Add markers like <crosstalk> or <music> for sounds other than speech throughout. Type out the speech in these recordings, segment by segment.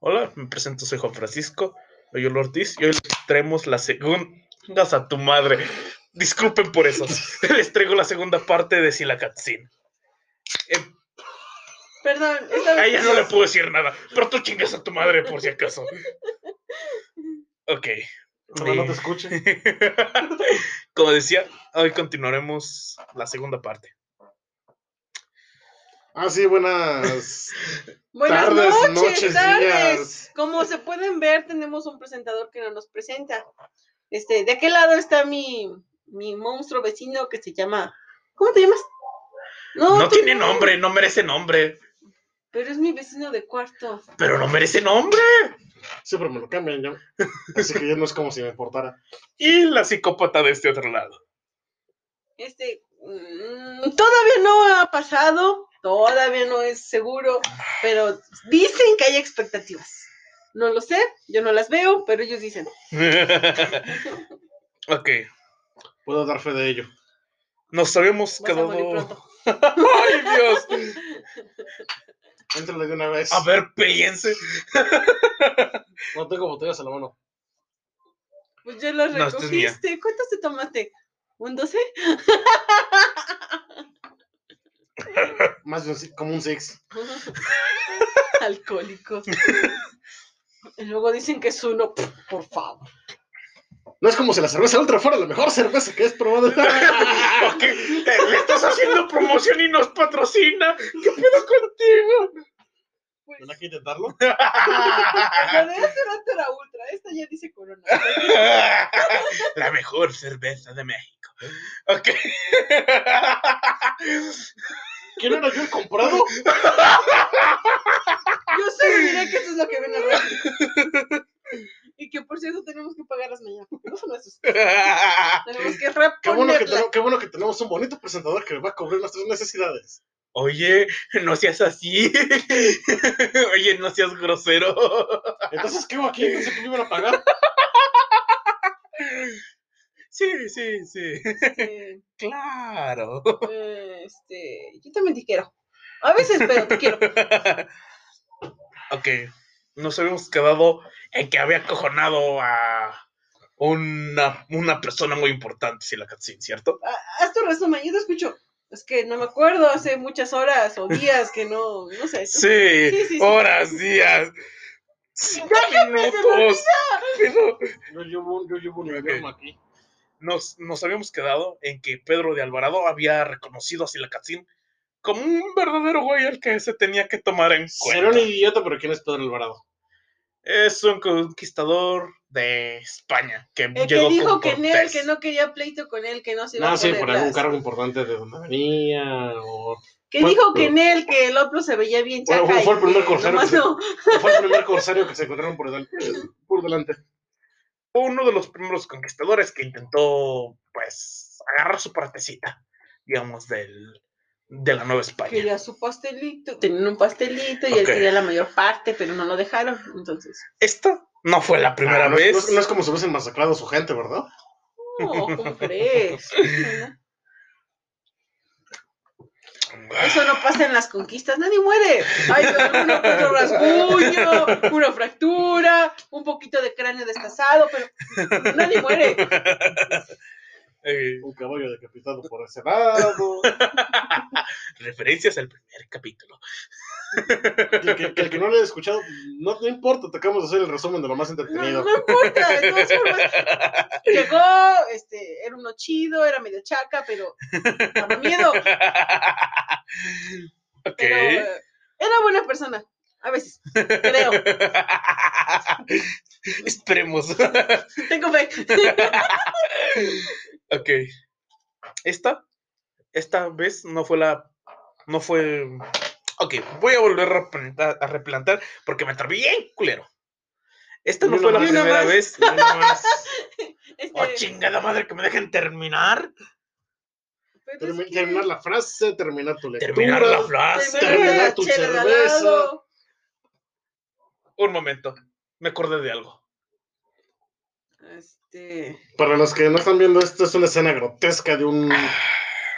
Hola, me presento, soy Juan Francisco Loyola Ortiz y hoy les traemos la segunda. a tu madre. Disculpen por eso. <laughs> les traigo la segunda parte de Silacatsin. Eh, Perdón, esta a ella no le puedo decir nada, pero tú chingas a tu madre por si acaso. <laughs> Ok. No, no te escuche. <laughs> Como decía, hoy continuaremos la segunda parte. Ah, sí, buenas <laughs> Buenas tardes, noches, noches, tardes. días. Como se pueden ver, tenemos un presentador que no nos presenta. Este, de aquel lado está mi, mi monstruo vecino que se llama. ¿Cómo te llamas? No tiene nombre, no merece nombre. Pero es mi vecino de cuarto. Pero no merece nombre. Siempre me lo cambian ya. <laughs> Así que ya no es como si me importara. Y la psicópata de este otro lado. Este, mm, todavía no ha pasado, todavía no es seguro, pero dicen que hay expectativas. No lo sé, yo no las veo, pero ellos dicen. <laughs> ok. Puedo dar fe de ello. Nos habíamos Vas a morir quedado. <laughs> ¡Ay, Dios! Éntrale de una vez. A ver, péllense. <laughs> No tengo botellas a la mano. Pues ya las No, es recogiste. ¿Cuántos te tomaste? ¿Un 12? Más de un, como un six. <laughs> Alcohólico. Y luego dicen que es uno, por favor. No es como si la cerveza ultra fuera la mejor cerveza que has probado. <laughs> Eh, Le estás haciendo promoción y nos patrocina. ¿Qué pedo contigo? Pues, ¿Ven aquí a intentarlo? <laughs> la de hace rato era ultra, esta ya dice corona. La mejor cerveza de México. Ok. ¿Quién era yo el comprado? Yo solo diré que eso es lo que ven a ver. Y que por cierto tenemos que pagarlas mañana, porque no son nuestros. Tenemos que Qué bueno que, reponerlas. tenemos, qué bueno que tenemos un bonito presentador que va a cubrir nuestras necesidades. Oye, no seas así. <laughs> Oye, no seas grosero. Entonces, ¿qué hago aquí? Pensé que me iban a pagar. <laughs> Sí, sí, sí. <laughs> Eh, Claro. este, yo también te quiero. A veces, pero te quiero. <laughs> Ok. Nos habíamos quedado en que había acojonado a una, una persona muy importante, si la cutscene, ¿cierto? Ah, Haz tu resumen, yo te escucho. Es que no me acuerdo, hace muchas horas o días que no, no sé. <laughs> Sí, Sí, sí, sí. horas, días. Cinco Déjame, se me minutos. Pero Yo llevo, yo llevo un invierno aquí. Nos, nos habíamos quedado en que Pedro de Alvarado había reconocido a Silacatsin como un verdadero güey al que se tenía que tomar en cuenta. un idiota, pero ¿quién es Pedro Alvarado? Es un conquistador de España que El que llegó dijo con que Cortés. que no quería pleito con él, que no se iba No, a sí, por algún cargo importante de donde venía. O Que Fue- dijo que Nel, que el otro se veía bien Bueno, chaca. fue y el primer que que se- no. fue el primer corsario que se encontraron por, del- por delante. Fue uno de los primeros conquistadores que intentó, pues, agarrar su partecita, digamos, del, de la Nueva España. Quería su pastelito, tenían un pastelito y él Ok. quería la mayor parte, pero no lo dejaron. Entonces, Esta no fue la primera Ah, no, vez. No, es- no es como si hubiesen masacrado a su gente, ¿verdad? no, ¿cómo crees? <laughs> Eso no pasa en las conquistas, nadie muere. Hay que otro rasguño, una fractura, un poquito de cráneo destazado, pero nadie muere. Eh, Un caballo decapitado por ese lado. <laughs> referencias al primer capítulo. <laughs> Que, que- que el que no lo haya escuchado, no, no importa, te acabamos de hacer el resumen de lo más No, entretenido. no importa, de todas formas. Llegó, este, era uno chido, era medio chaca, pero daba miedo. <laughs> ok. Pero eh, era buena persona, a veces, creo. <laughs> Esperemos. Tengo fe. ok. Esta, esta vez no fue la, no fue. Ok, voy a volver a replantar, a replantar porque me atreví bien culero. Esta no fue la primera vez. <laughs> Este, Oh, chingada madre, que me dejen terminar. que- Terminar la frase, terminar tu lectura. Terminar la frase. terminar tu cerveza. Un momento, me acordé de algo. Este, Para los que no están viendo, esto es una escena grotesca de un,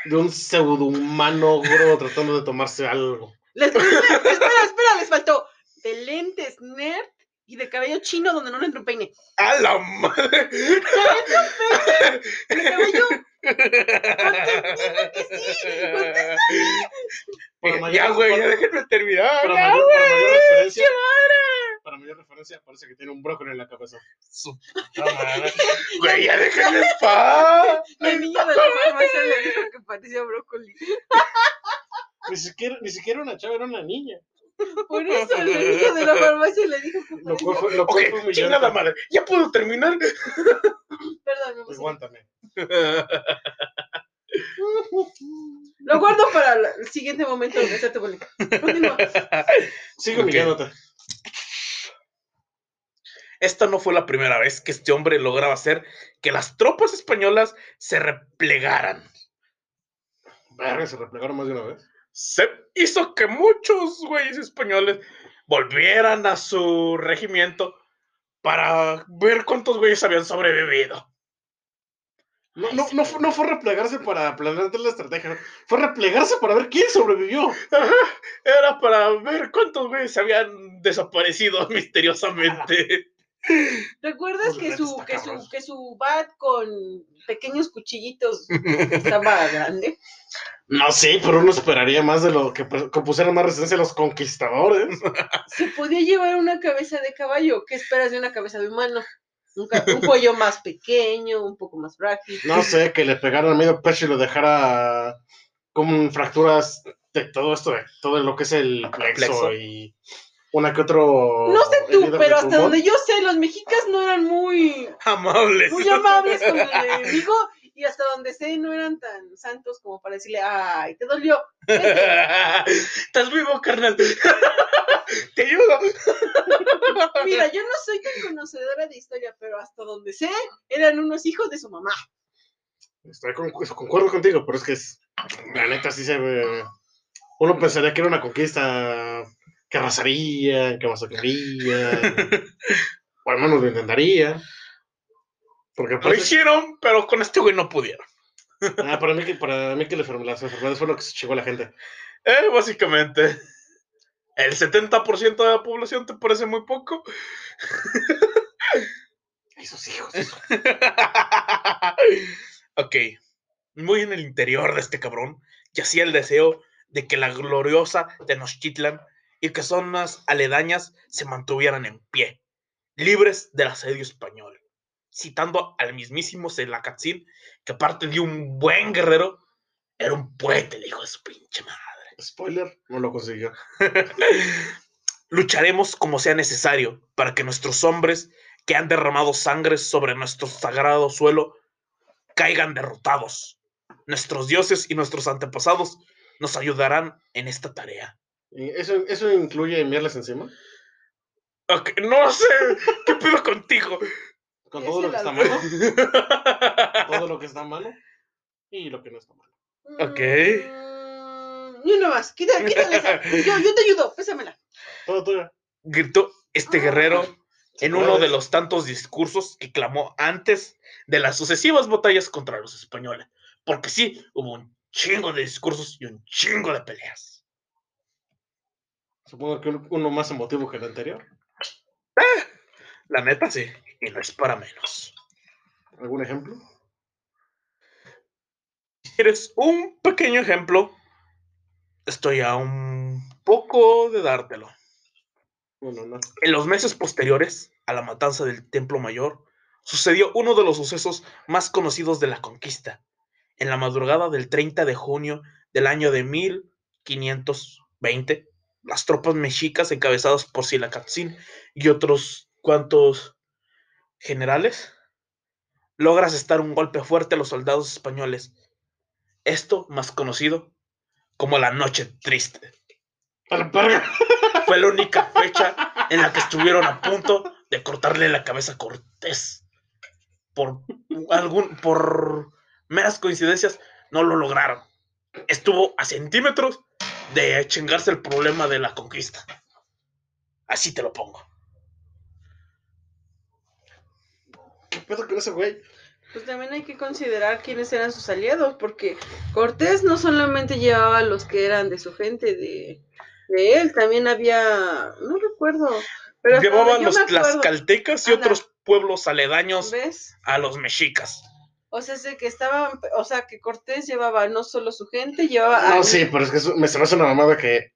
de un pseudo humano tratando de tomarse algo. Les- espera, espera, les faltó. de lentes nerd y de cabello chino donde no le entra un peine. ¡A la madre! De cabello. Contestime que sí. Contesta. Para ya, güey, ya déjenme terminar. para ya, mayor- güey. para mayor referencia, para mayor referencia, parece que tiene un brócoli en la cabeza. Su. <laughs> Güey, ya déjenme en paz. La niña de la farmacia le dijo que parecía brócoli. Ni siquiera, ni siquiera una chava, era una niña. Por eso la niña de la farmacia le dijo que Lo cual fue, lo cual fue Ok, humillante. chingada madre. ¿Ya puedo terminar? Perdón, me. Aguántame. <laughs> Lo guardo para el siguiente momento de hacerte bullying. Continúa. Sigue Ok. humillándote. Esta no fue la primera vez que este hombre lograba hacer que las tropas españolas se replegaran. Verga, se replegaron más de una vez. Se hizo que muchos güeyes españoles volvieran a su regimiento para ver cuántos güeyes habían sobrevivido. No, no, no, fue, no fue replegarse para planear la estrategia, fue replegarse para ver quién sobrevivió. Ajá, Era para ver cuántos güeyes habían desaparecido <laughs> misteriosamente. ¿Recuerdas que su, que, su, que su bat con pequeños cuchillitos estaba <laughs> grande? No, sí, pero uno esperaría más de lo que, que pusieran más resistencia a los conquistadores. Se podía llevar una cabeza de caballo. ¿Qué esperas de una cabeza de humano? Un, un cuello más pequeño, un poco más frágil. No sé, que le pegaran a medio pecho y lo dejara con fracturas de todo esto, de todo lo que es el plexo, Plexo. y una que otro. No sé tú, pero hasta donde yo sé, los mexicas no eran muy, Amables. muy amables con el enemigo y hasta donde sé no eran tan santos como para decirle, ay, te dolió. Vete". <laughs> Estás vivo, carnal. <laughs> Te ayudo. <laughs> Mira, yo no soy tan conocedora de historia, pero hasta donde sé, eran unos hijos de su mamá. Estoy con- concuerdo contigo, pero es que es, la neta sí se ve. Uno pensaría que era una conquista que arrasaría, que masacraría, o al menos lo intentaría. Porque Lo pues, hicieron, pero con este güey no pudieron. ah, para mí que para mí que las enfermedades fue lo que se chingó a la gente. Eh, básicamente. El 70% de la población te parece muy poco. Sus hijos. <laughs> ok. Muy en el interior de este cabrón yacía el deseo de que la gloriosa Tenochtitlan y que zonas aledañas se mantuvieran en pie, libres del asedio español. Citando al mismísimo Selacatzin, que aparte de un buen guerrero, era un poeta, el hijo de su pinche madre. Spoiler, no lo consiguió. <laughs> Lucharemos como sea necesario para que nuestros hombres que han derramado sangre sobre nuestro sagrado suelo caigan derrotados. Nuestros dioses y nuestros antepasados nos ayudarán en esta tarea. ¿Y ¿Eso, eso incluye enviarles encima? Ok, no sé, ¿qué pedo contigo? Con todo lo que está malo, <laughs> todo lo que está malo y lo que no está malo. Ok. Mm, Ni una más, quítale, quítale esa. <laughs> Yo, yo te ayudo, pésamela. Todo tuyo. Gritó este guerrero ¿Se en uno de los tantos discursos que clamó antes de las sucesivas batallas contra los españoles. Porque sí, hubo un chingo de discursos y un chingo de peleas. Supongo que uno- uno más emotivo que el anterior. La neta, sí. Y no es para menos. ¿Algún ejemplo? ¿Quieres un pequeño ejemplo? Estoy a un poco de dártelo. No. En los meses posteriores a la matanza del Templo Mayor, sucedió uno de los sucesos más conocidos de la conquista. En la madrugada del 30 de junio del año de 1520, las tropas mexicas encabezadas por Silacatzin y otros cuantos generales logra asestar un golpe fuerte a los soldados españoles. Esto más conocido como la Noche Triste <laughs> fue la única fecha en la que estuvieron a punto de cortarle la cabeza a Cortés. Por algún, por meras coincidencias, no lo lograron. Estuvo a centímetros de chingarse el problema de la conquista. Así te lo pongo. Pedo con ese güey? Pues también hay que considerar quiénes eran sus aliados, porque Cortés no solamente llevaba a los que eran de su gente, de, de él también había, no recuerdo, pero Llevaban los tlaxcaltecas y otros pueblos aledaños ¿ves? a los mexicas. O sea, sé que estaban, o sea, que Cortés llevaba no solo su gente, llevaba No, a- sí, pero es que eso- me se me hace una mamada que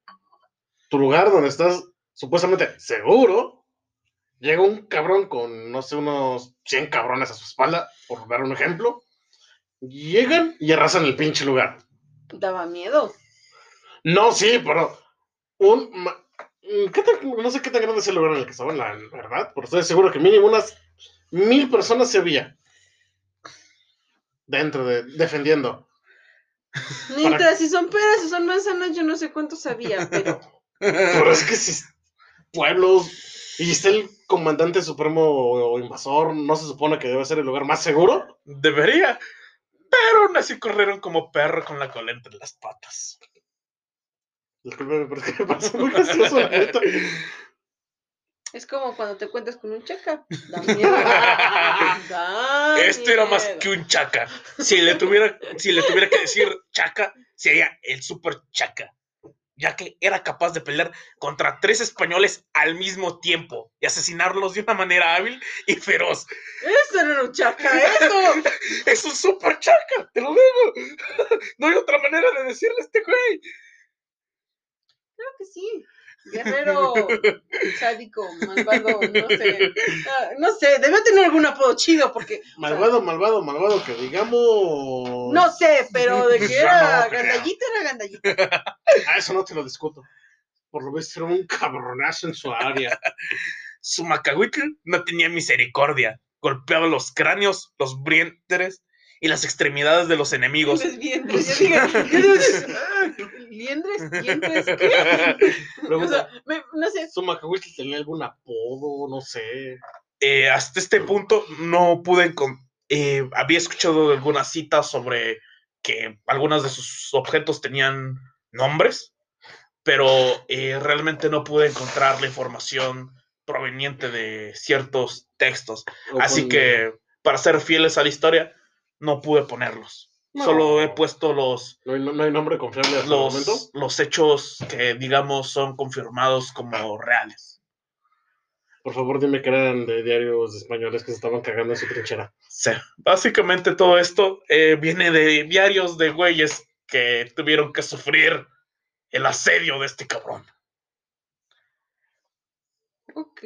tu lugar donde estás supuestamente seguro, llega un cabrón con, no sé, unos 100 cabrones a su espalda, por dar un ejemplo, llegan y arrasan el pinche lugar. daba miedo. No, sí, pero un... mm, ¿qué tan- no sé qué tan grande es el lugar en el que estaban, la verdad, pero estoy seguro que mínimo unas mil personas se había dentro de, defendiendo. Mientras si son peras o son manzanas, yo no sé cuántos había, pero <laughs> Pero es que si pueblos y está el comandante supremo o invasor, ¿no se supone que debe ser el lugar más seguro? Debería. Pero aún así corrieron como perro con la cola entre las patas. Discúlpeme, pero es que me parece muy gracioso, la neta. es como cuando te cuentas con un chaca. Da <laughs> miedo. Da Este era más que un chaca. Si le tuviera, si le tuviera que decir chaca, sería el super chaca. Ya que era capaz de pelear contra tres españoles al mismo tiempo y asesinarlos de una manera hábil y feroz. Eso no era un chaca, eso. <laughs> Es un super chaca, te lo digo. <laughs> No hay otra manera de decirle a este güey. Creo que sí. Guerrero, sádico, malvado, no sé. Ah, No sé, debe tener algún apodo chido porque. o sea, Malvado, malvado, malvado, que digamos. No sé, pero de que <laughs> era gandallita, era gandallita. <laughs> Ah, eso no te lo discuto. Por lo visto era un cabronazo en su área. Su macahuitl no tenía misericordia. Golpeaba los cráneos, los vientres y las extremidades de los enemigos. Liendres, vientres. <laughs> Yo yo liendres, <laughs> vientres, ¿qué? <laughs> O Pregunta, sea, me- no sé. ¿Su macahuitl tenía algún apodo? No sé. Eh, hasta este punto no pude encon- eh, había escuchado algunas citas sobre que algunos de sus objetos tenían nombres, pero eh, realmente no pude encontrar la información proveniente de ciertos textos. O Así con- que, para ser fieles a la historia, no pude ponerlos. No. Solo he puesto los, ¿No hay, no hay nombre confiable hasta el momento? los, los hechos que, digamos, son confirmados como reales. Por favor, dime que eran de diarios españoles que se estaban cagando en su trinchera. Sí, básicamente todo esto eh, viene de diarios de güeyes que tuvieron que sufrir el asedio de este cabrón. Ok.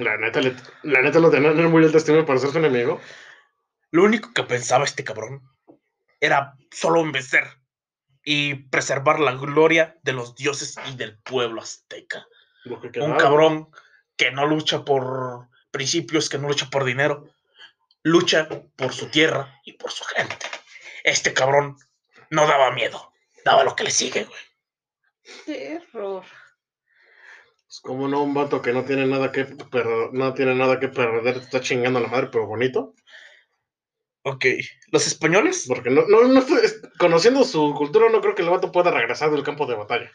La neta, la neta lo tenían en muy alta estima para ser su enemigo. Lo único que pensaba este cabrón era solo vencer y preservar la gloria de los dioses y del pueblo azteca. Que Un cabrón que no lucha por principios, que no lucha por dinero, lucha por su tierra y por su gente. Este cabrón no daba miedo, daba lo que le sigue, güey. Terror. Es como no un vato que no tiene nada que perder, no tiene nada que perder, está chingando a la madre, pero bonito. Ok, los españoles Porque no, no, no conociendo su cultura, no creo que el vato pueda regresar del campo de batalla.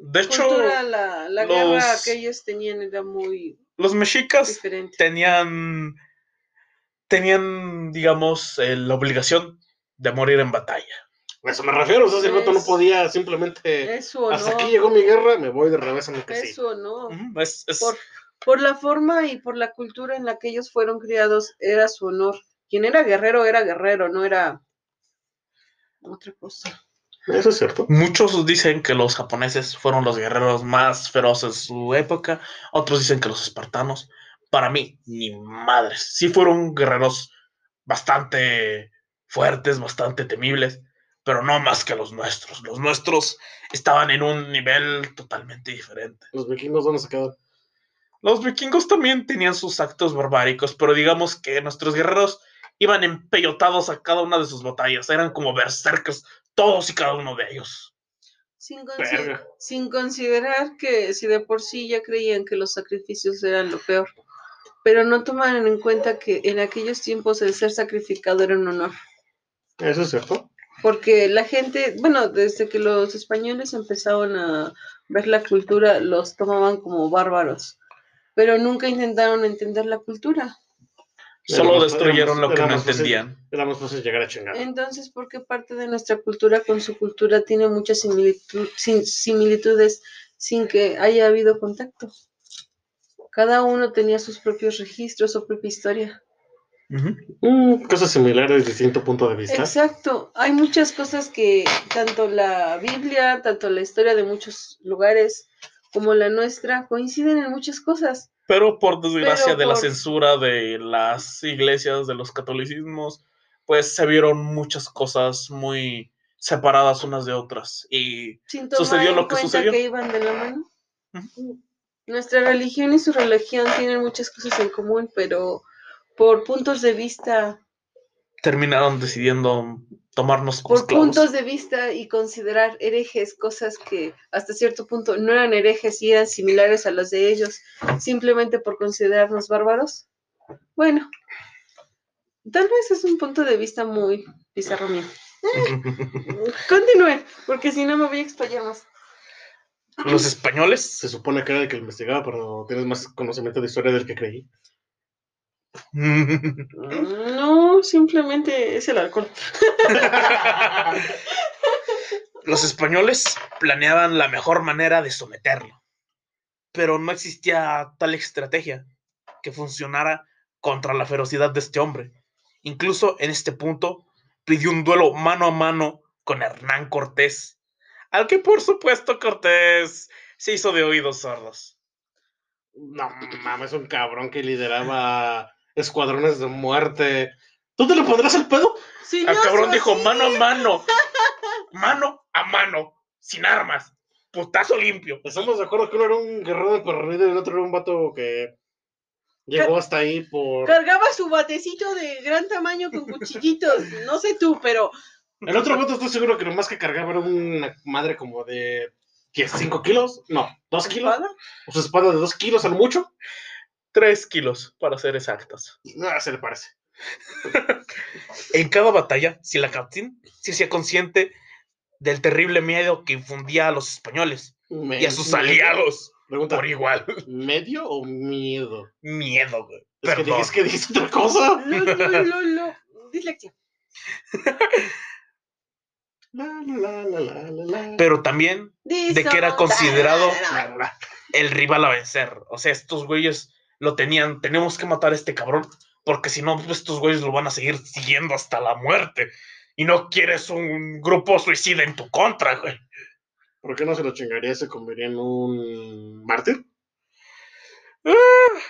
De hecho, Cultura, la, la los- guerra que ellos tenían era muy Los mexicas diferente. tenían, tenían, digamos, eh, la obligación de morir en batalla. A eso me refiero, o sea, si el vato no podía simplemente. Es su honor. Hasta aquí llegó mi guerra, me voy de revés a lo que sí. Es su honor. Ujú, es- es- Por, por la forma y por la cultura en la que ellos fueron criados, era su honor. Quien era guerrero era guerrero, no era otra cosa. Eso es cierto. Muchos dicen que los japoneses fueron los guerreros más feroces de su época, otros dicen que los espartanos. Para mí, ni madres. Sí fueron guerreros bastante fuertes, bastante temibles, pero no más que los nuestros. Los nuestros estaban en un nivel totalmente diferente. Los vikingos, ¿dónde se quedan? Los vikingos también tenían sus actos barbáricos, pero digamos que nuestros guerreros iban empellotados a cada una de sus batallas. Eran como berserkers, todos y cada uno de ellos. Sin, Verga. sin considerar que si de por sí ya creían que los sacrificios eran lo peor, pero no tomaron en cuenta que en aquellos tiempos el ser sacrificado era un honor. Eso es cierto. Porque la gente, bueno, desde que los españoles empezaron a ver la cultura, los tomaban como bárbaros, pero nunca intentaron entender la cultura. Solo destruyeron lo que no fácil- entendían. Era más fácil llegar a chingar. Entonces, ¿por qué parte de nuestra cultura con su cultura tiene muchas sin- similitudes sin que haya habido contacto? Cada uno tenía sus propios registros, su propia historia. Mm, cosas similares, distinto punto de vista. Exacto. Hay muchas cosas que tanto la Biblia, tanto la historia de muchos lugares como la nuestra coinciden en muchas cosas. Pero por desgracia Pero de la censura de las iglesias, de los catolicismos, pues se vieron muchas cosas muy separadas unas de otras. Y Sin tomar Sucedió en lo que sucedió. que iban de la mano. Ujú. Nuestra religión y su religión tienen muchas cosas en común, pero por puntos de vista, terminaron decidiendo tomarnos por esclavos. puntos de vista y considerar herejes cosas que hasta cierto punto no eran herejes y eran similares a las de ellos, simplemente por considerarnos bárbaros. Bueno, tal vez es un punto de vista muy bizarro mío. <laughs> Continúen, porque si no me voy a explayar más. Los españoles Se supone que era el que investigaba, pero tienes más conocimiento de historia del que creí. <laughs> No, simplemente es el alcohol. <laughs> Los españoles planeaban la mejor manera de someterlo, pero no existía tal estrategia que funcionara contra la ferocidad de este hombre. Incluso en este punto pidió un duelo mano a mano con Hernán Cortés, al que por supuesto Cortés se hizo de oídos sordos. No mames, un cabrón que lideraba escuadrones de muerte. ¿Tú te le pondrás el pedo? Sí, El no, cabrón dijo sí. mano a mano, <laughs> mano a mano, sin armas, putazo limpio. Estamos de acuerdo que uno era un guerrero de perdido y el otro era un vato que llegó hasta ahí por. Cargaba su batecito de gran tamaño con cuchillitos. No sé tú, pero El otro vato estoy seguro que lo más que cargaba era una madre como de 10, 5 kilos. No, 2 kilos. ¿espada? O sea, espada de 2 kilos a lo mucho. Tres kilos, para ser exactos. Ah, se le parece. <laughs> En cada batalla, Silacaptín se hacía consciente del terrible miedo que infundía a los españoles Me- y a sus aliados Pregunta, por igual. ¿medio o miedo? Miedo, güey. Es que, Perdón. es que dices otra cosa. Lo, lo, lo, lo. Dislexia. <laughs> La, la, la, la, la, la. Pero también de que era considerado <laughs> el rival a vencer. O sea, estos güeyes lo tenían, tenemos que matar a este cabrón, porque si no, pues, estos güeyes lo van a seguir siguiendo hasta la muerte. Y no quieres un grupo suicida en tu contra, güey. ¿Por qué no se lo chingaría y se convertiría en un mártir? Ah,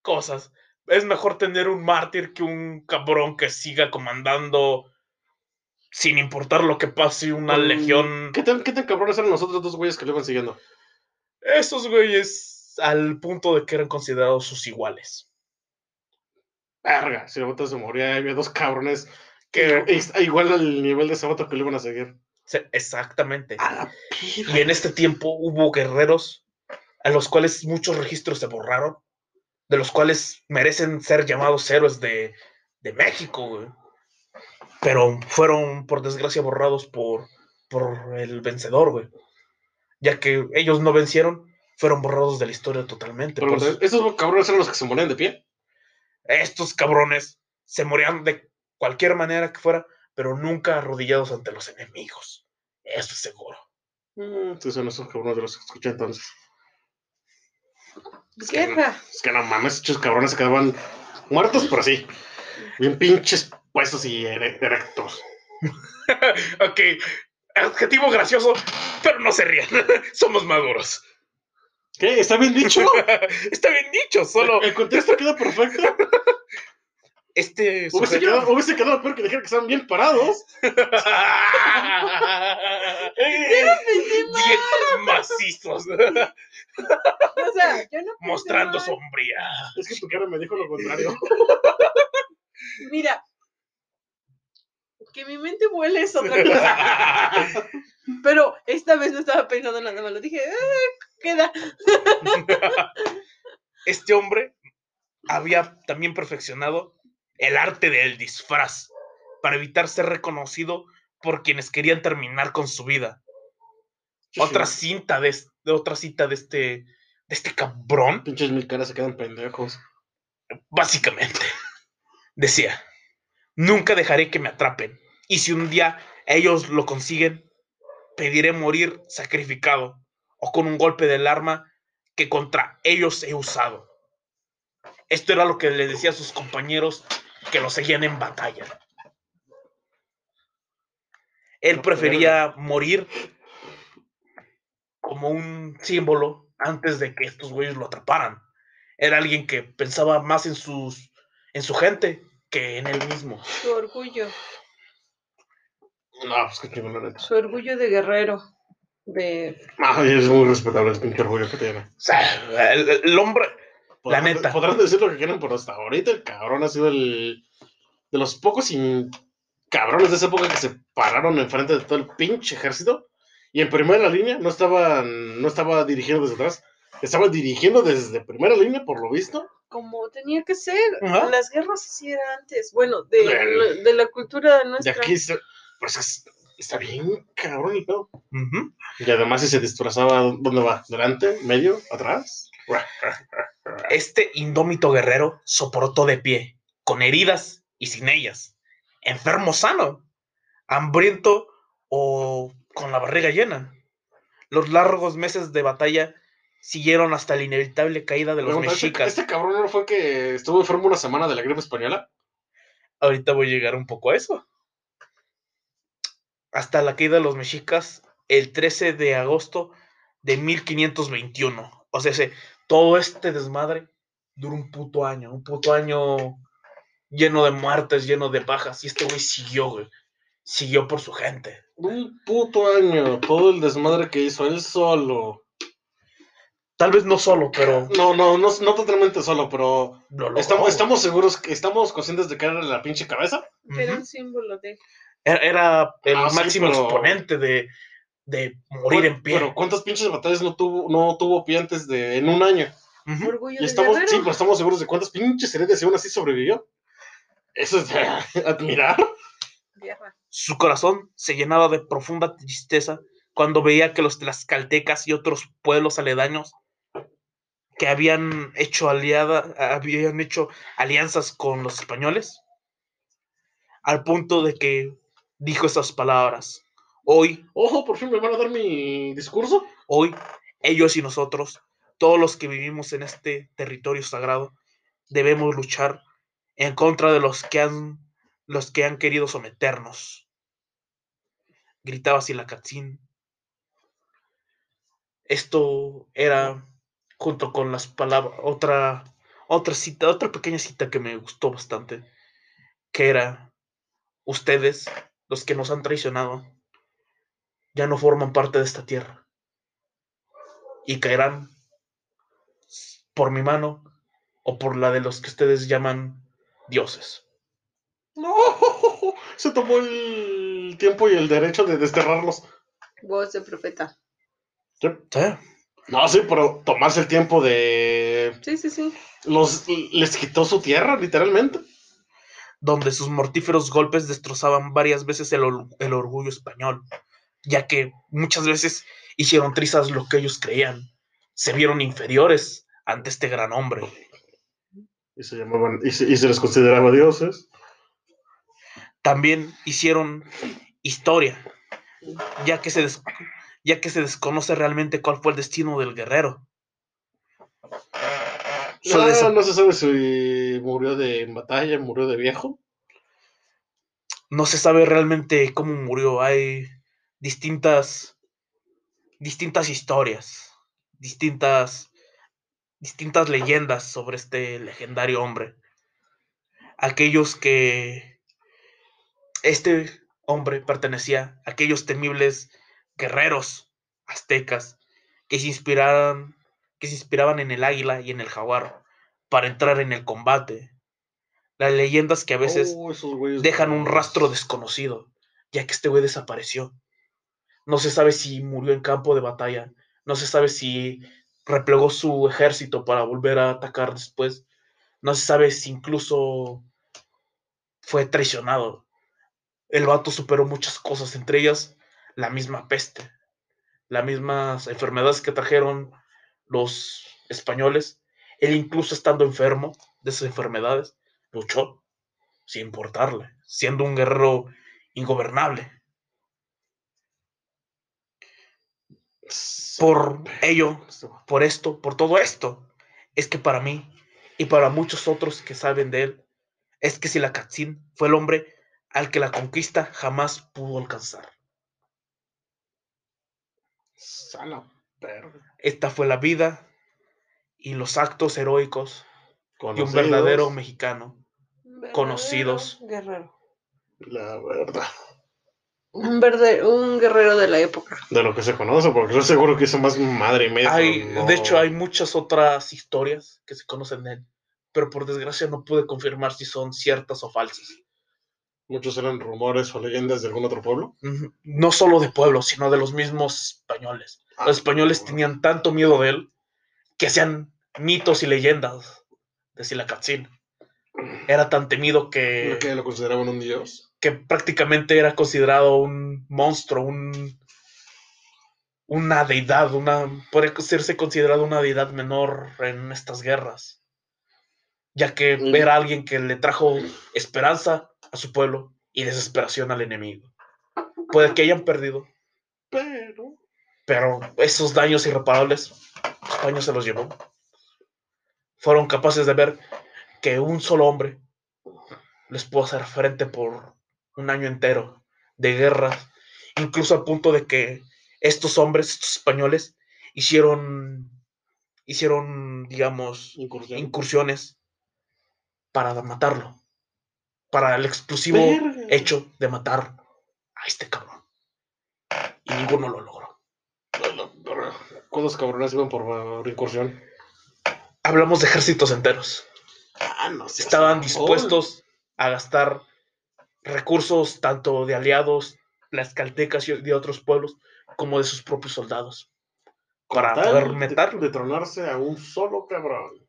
cosas. Es mejor tener un mártir que un cabrón que siga comandando sin importar lo que pase una Mm, legión. ¿Qué tan, qué tan cabrones eran los otros dos güeyes que lo iban siguiendo? Esos güeyes al punto de que eran considerados sus iguales. Verga, bota se moría, había dos cabrones Que, que es- igual al nivel de ese que lo iban a seguir. se- exactamente. A la Y en este tiempo hubo guerreros a los cuales muchos registros se borraron, de los cuales merecen ser llamados héroes de, de México, güey. Pero fueron, por desgracia, borrados por, por el vencedor, güey. Ya que ellos no vencieron, fueron borrados de la historia totalmente. Por Pregunta, eso- ¿Esos cabrones eran los que se morían de pie? Estos cabrones se morían de cualquier manera que fuera, pero nunca arrodillados ante los enemigos. Eso es seguro. Mm, sí, son esos cabrones de los que escuché entonces. Guerra. Es que no mames, esos cabrones se quedaban muertos por así. Bien pinches puestos y ere- erectos. <laughs> ok, adjetivo gracioso, pero no se rían. <laughs> Somos maduros. ¿Qué? ¿Está bien dicho? <laughs> Está bien dicho, solo El contexto queda perfecto. este Hubiese quedado, hubiese quedado peor que dijeran que estaban bien parados. Dientes macizos, O sea, yo no. mostrando mal. sombría. Es que tu cara me dijo lo contrario. <laughs> Mira. Que mi mente vuele es otra cosa. <laughs> Pero esta vez no estaba pensando nada más. Lo dije, "Ah, queda. <laughs> Este hombre había también perfeccionado el arte del disfraz para evitar ser reconocido por quienes querían terminar con su vida. Otra cinta de, es- de otra cita de este de este cabrón, Pinches mil caras se quedan pendejos. básicamente. <laughs> Decía, nunca dejaré que me atrapen, y si un día ellos lo consiguen, pediré morir sacrificado o con un golpe del arma que contra ellos he usado. Esto era lo que le decía a sus compañeros que lo seguían en batalla. Él prefería morir como un símbolo antes de que estos güeyes lo atraparan. Era alguien que pensaba más en sus en su gente que en él mismo. Su orgullo. No, pues que neta. Su orgullo de guerrero. De. Y es muy respetable el pinche orgullo que tiene. O sea, el, el hombre, La Podrán- neta. Podrán decir lo que quieran, pero hasta ahorita el cabrón ha sido el. De los pocos sin cabrones de esa época que se pararon enfrente de todo el pinche ejército. Y en primera línea no estaba, no estaba dirigiendo desde atrás. Estaba dirigiendo desde primera línea, por lo visto. Como tenía que ser. Ajá. Las guerras así era antes. Bueno, de, de la cultura De nuestra. aquí, se- pues es- está bien cabrón el pedo. ujú, Y además si se disfrazaba, ¿dónde va? ¿Delante? ¿Medio? ¿Atrás? este indómito guerrero soportó de pie, con heridas y sin ellas, enfermo sano, hambriento o con la barriga llena. Los largos meses de batalla siguieron hasta la inevitable caída de los ¿este, mexicas. este cabrón no fue que estuvo enfermo una semana de la gripe española? Ahorita voy a llegar un poco a eso. Hasta la caída de los mexicas el 13 de agosto de 1521. O sea, ese- todo este desmadre duró un puto año, un puto año lleno de muertes, lleno de bajas. Y este güey siguió, güey. Siguió por su gente. Un puto año, todo el desmadre que hizo él solo. Tal vez no solo, pero No, no, no, no totalmente solo, pero lo logró, estamos, estamos seguros, que estamos conscientes de que era la pinche cabeza. Era un símbolo de. Era, era el Ah, sí, máximo pero- exponente de, de morir en pie. Pero ¿cuántas pinches batallas no tuvo, no tuvo pie antes de en un año? Orgullo Y estamos, sí, pero estamos seguros de cuántas pinches heridas y aún así sobrevivió. Eso es de <laughs> admirar. Guerra. Su corazón se llenaba de profunda tristeza cuando veía que los tlaxcaltecas y otros pueblos aledaños que habían hecho aliada, habían hecho alianzas con los españoles, al punto de que dijo esas palabras: Hoy, Ojo, por fin me van a dar mi discurso. hoy, ellos y nosotros, todos los que vivimos en este territorio sagrado, debemos luchar en contra de los que han, los que han querido someternos. Gritaba Silacatzin. Esto era junto con las palabras, otra, otra cita, otra pequeña cita que me gustó bastante, que era, ustedes, los que nos han traicionado, ya no forman parte de esta tierra y caerán por mi mano o por la de los que ustedes llaman dioses. No, <laughs> se tomó el tiempo y el derecho de desterrarlos. Voz de profeta. Sí. ¿Sí? No, sí, pero tomarse el tiempo de Sí, sí, sí. los les quitó su tierra, literalmente. Donde sus mortíferos golpes destrozaban varias veces el, or- el orgullo español, ya que muchas veces hicieron trizas lo que ellos creían, se vieron inferiores ante este gran hombre. Y se llamaban, y se, y se les consideraba dioses. También hicieron historia, ya que se, des- ya que se desconoce realmente cuál fue el destino del guerrero. No, eso- no se sabe si murió de batalla, murió de viejo. no se sabe realmente cómo murió. Hay distintas, distintas historias, distintas, distintas leyendas sobre este legendario hombre. Aquellos que este hombre pertenecía a aquellos temibles guerreros aztecas que se inspiraban, que se inspiraban en el águila y en el jaguar para entrar en el combate. Las leyendas que a veces Oh, dejan un rastro desconocido, ya que este güey desapareció. No se sabe si murió en campo de batalla, no se sabe si replegó su ejército para volver a atacar después, no se sabe si incluso fue traicionado. El vato superó muchas cosas, entre ellas la misma peste, las mismas enfermedades que trajeron los españoles. Él incluso estando enfermo de esas enfermedades, luchó sin importarle, siendo un guerrero ingobernable. Por ello, por esto, por todo esto, es que para mí y para muchos otros que saben de él, es que Silakatzin fue el hombre al que la conquista jamás pudo alcanzar. Sala. Esta fue la vida y los actos heroicos de un verdadero mexicano. Conocidos. Guerrero. La verdad. Un, verde, un guerrero de la época. De lo que se conoce, porque yo seguro que hizo más madre y media. Hay, no- De hecho, hay muchas otras historias que se conocen de él, pero por desgracia no pude confirmar si son ciertas o falsas. Muchos eran rumores o leyendas de algún otro pueblo. No solo de pueblos, sino de los mismos españoles. Los españoles tenían tanto miedo de él que hacían mitos y leyendas de Silacatzin. Era tan temido que, que lo consideraban un dios. que prácticamente era considerado un monstruo, un, una deidad, una, puede serse considerado una deidad menor en estas guerras, ya que Mm. ver a alguien que le trajo esperanza a su pueblo y desesperación al enemigo. Puede que hayan perdido. Pero esos daños irreparables, España se los llevó. Fueron capaces de ver que un solo hombre les pudo hacer frente por un año entero de guerras, incluso al punto de que estos hombres, estos españoles, hicieron, hicieron, digamos, Incursión. incursiones para matarlo, para el exclusivo Verga. hecho de matar a este cabrón. Y ninguno lo logró. ¿Cuántos cabrones iban por uh, incursión? Hablamos de ejércitos enteros. Ah, no sé. Estaban dispuestos a gastar recursos tanto de aliados, las caltecas y de otros pueblos, como de sus propios soldados. Para poder meterlo. De tronarse a un solo cabrón.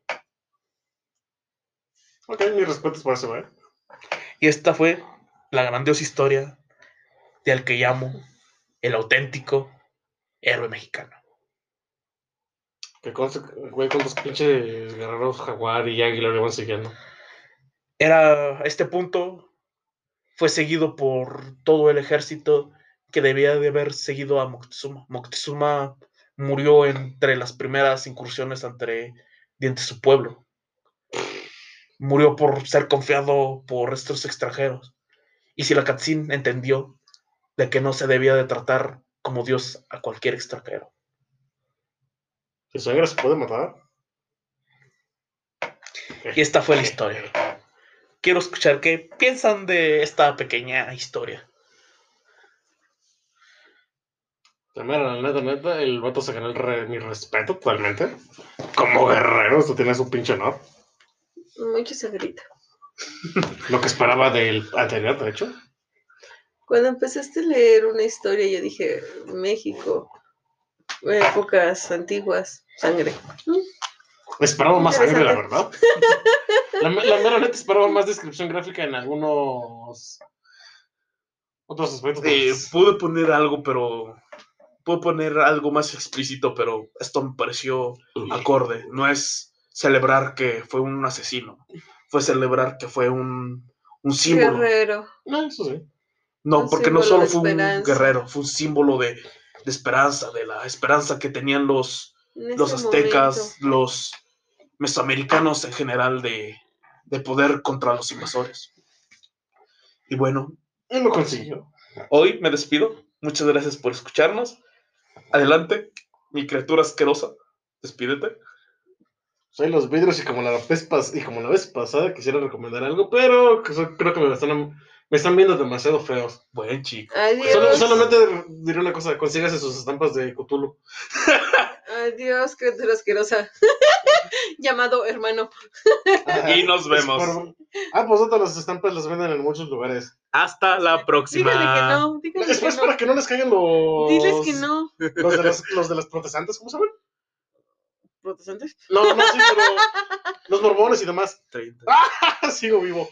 Ok, mis respetos por eso, ¿eh? Y esta fue la grandiosa historia de al que llamo el auténtico héroe mexicano. Que conste, güey, cuántos pinches guerreros jaguar y águila lo iban siguiendo. Era este punto fue seguido por todo el ejército que debía de haber seguido a Moctezuma. Moctezuma murió entre las primeras incursiones ante, de ante su pueblo. Murió por ser confiado por estos extranjeros. Y Silacatzin entendió de que no se debía de tratar como Dios a cualquier extranjero. ¿Tu sangre se puede matar? Y esta fue la historia. Quiero escuchar qué piensan de esta pequeña historia. Mira, la neta, neta, el vato se ganó el re- mi respeto totalmente. Como guerrero, esto tiene su pinche honor. Mucho se grita. <laughs> Lo que esperaba del anterior, de hecho. Cuando empezaste a leer una historia, yo dije, México, épocas antiguas, sangre. Esperaba más sangre, la verdad. La, me- la mera neta esperaba más descripción gráfica en algunos otros aspectos. Eh, pude poner algo, pero. Pude poner algo más explícito, pero esto me pareció acorde. No es celebrar que fue un asesino, fue celebrar que fue un, un símbolo. Guerrero. No, eso sí. No, Un porque no solo fue un guerrero, fue un símbolo de, de esperanza, de la esperanza que tenían los, los aztecas, los mesoamericanos en general de, de poder contra los invasores. Y bueno, Y lo consiguió. hoy me despido. Muchas gracias por escucharnos. Adelante, mi criatura asquerosa. Despídete. Soy los vidrios y como la vez, pas- y como la vez pasada quisiera recomendar algo, pero creo que me están, me están viendo demasiado feos. Buen chico. Adiós. Solo- solamente diré una cosa, consígase sus estampas de Cthulhu. Adiós, criatura asquerosa. <laughs> Llamado hermano. Y nos vemos. por- Ah, pues otras las estampas las venden en muchos lugares. Hasta la próxima. Dígale que no. Dígale que Después no. para que no les caigan los... Diles que no. Los de, las, los de las protestantes, ¿cómo se llaman? ¿Protestantes? No, no, sí, pero... Los mormones y demás. 30. <laughs> Sigo vivo.